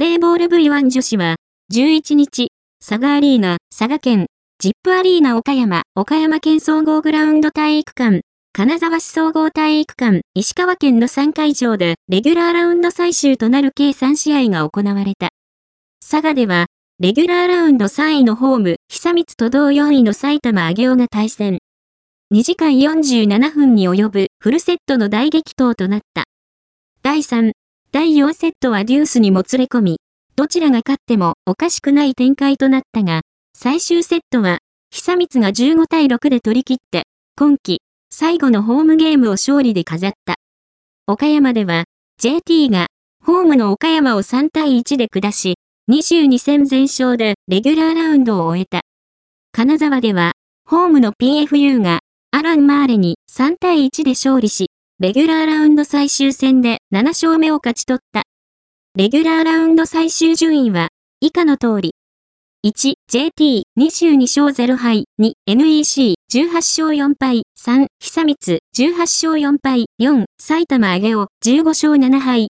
レーボール V1 女子は、11日、佐賀アリーナ、佐賀県、ジップアリーナ岡山、岡山県総合グラウンド体育館、金沢市総合体育館、石川県の3会場で、レギュラーラウンド最終となる計3試合が行われた。佐賀では、レギュラーラウンド3位のホーム、久光と同4位の埼玉上尾が対戦。2時間47分に及ぶフルセットの大激闘となった。第3、第4セットはデュースにもつれ込み、どちらが勝ってもおかしくない展開となったが、最終セットは、久光が15対6で取り切って、今季、最後のホームゲームを勝利で飾った。岡山では、JT が、ホームの岡山を3対1で下し、22戦全勝でレギュラーラウンドを終えた。金沢では、ホームの PFU がアラン・マーレに3対1で勝利し、レギュラーラウンド最終戦で7勝目を勝ち取った。レギュラーラウンド最終順位は以下の通り。1、JT、22勝0敗、2、NEC、18勝4敗、3、久光、18勝4敗、4、埼玉上尾、15勝7敗、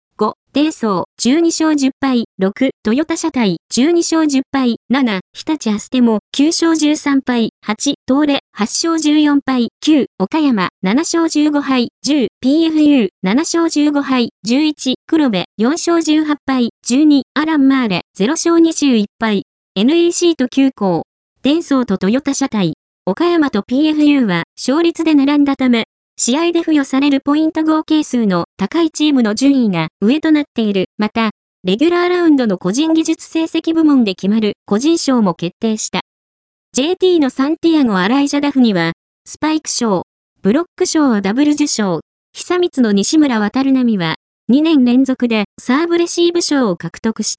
デーソー、12勝10敗、6、トヨタ車体、12勝10敗、7、日立アステモ、9勝13敗、8、東レ、8勝14敗、9、岡山、7勝15敗、10、PFU、7勝15敗、11、黒部、4勝18敗、12、アランマーレ、0勝21敗、NEC と急行、デンソーとトヨタ車体、岡山と PFU は勝率で並んだため、試合で付与されるポイント合計数の高いチームの順位が上となっている。また、レギュラーラウンドの個人技術成績部門で決まる個人賞も決定した。JT のサンティアゴ・アライジャダフには、スパイク賞、ブロック賞をダブル受賞、久光の西村渡る波は、2年連続でサーブレシーブ賞を獲得した。